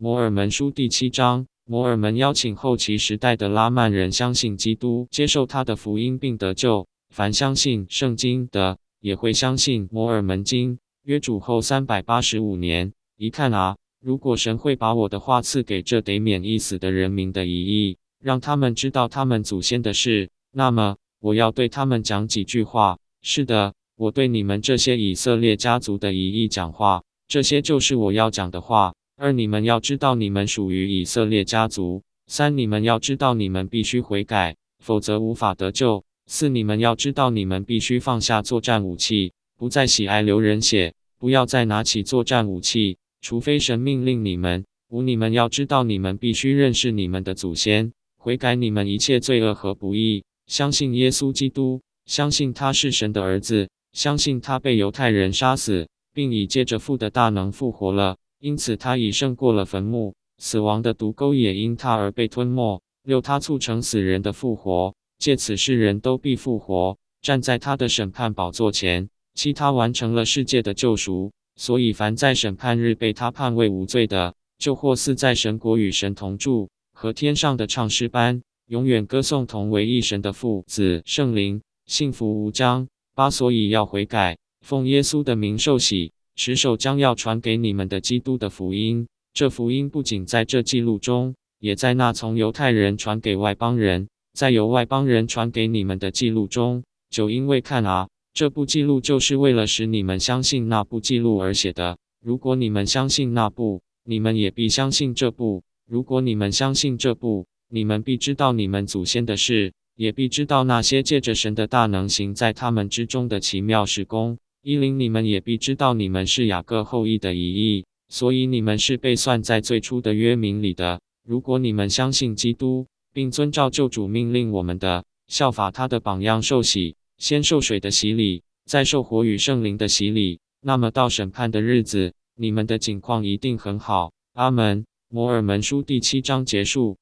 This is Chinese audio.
摩尔门书第七章，摩尔门邀请后期时代的拉曼人相信基督，接受他的福音并得救。凡相信圣经的，也会相信摩尔门经。约主后三百八十五年，一看啊，如果神会把我的话赐给这得免一死的人民的遗意，让他们知道他们祖先的事，那么我要对他们讲几句话。是的，我对你们这些以色列家族的遗意讲话。这些就是我要讲的话。二，你们要知道你们属于以色列家族。三，你们要知道你们必须悔改，否则无法得救。四，你们要知道你们必须放下作战武器，不再喜爱流人血，不要再拿起作战武器，除非神命令你们。五，你们要知道你们必须认识你们的祖先，悔改你们一切罪恶和不义，相信耶稣基督，相信他是神的儿子，相信他被犹太人杀死。并已借着父的大能复活了，因此他已胜过了坟墓，死亡的毒钩也因他而被吞没。六，他促成死人的复活，借此世人都必复活，站在他的审判宝座前。七，他完成了世界的救赎，所以凡在审判日被他判为无罪的，就或似在神国与神同住，和天上的唱诗班，永远歌颂同为一神的父、子、圣灵，幸福无疆。八，所以要悔改。奉耶稣的名受洗，持守将要传给你们的基督的福音。这福音不仅在这记录中，也在那从犹太人传给外邦人，在由外邦人传给你们的记录中。就因为看啊，这部记录就是为了使你们相信那部记录而写的。如果你们相信那部，你们也必相信这部。如果你们相信这部，你们必知道你们祖先的事，也必知道那些借着神的大能行在他们之中的奇妙事工。一零，你们也必知道你们是雅各后裔的遗裔，所以你们是被算在最初的约名里的。如果你们相信基督，并遵照救主命令我们的，效法他的榜样受洗，先受水的洗礼，再受火与圣灵的洗礼，那么到审判的日子，你们的境况一定很好。阿门。摩尔门书第七章结束。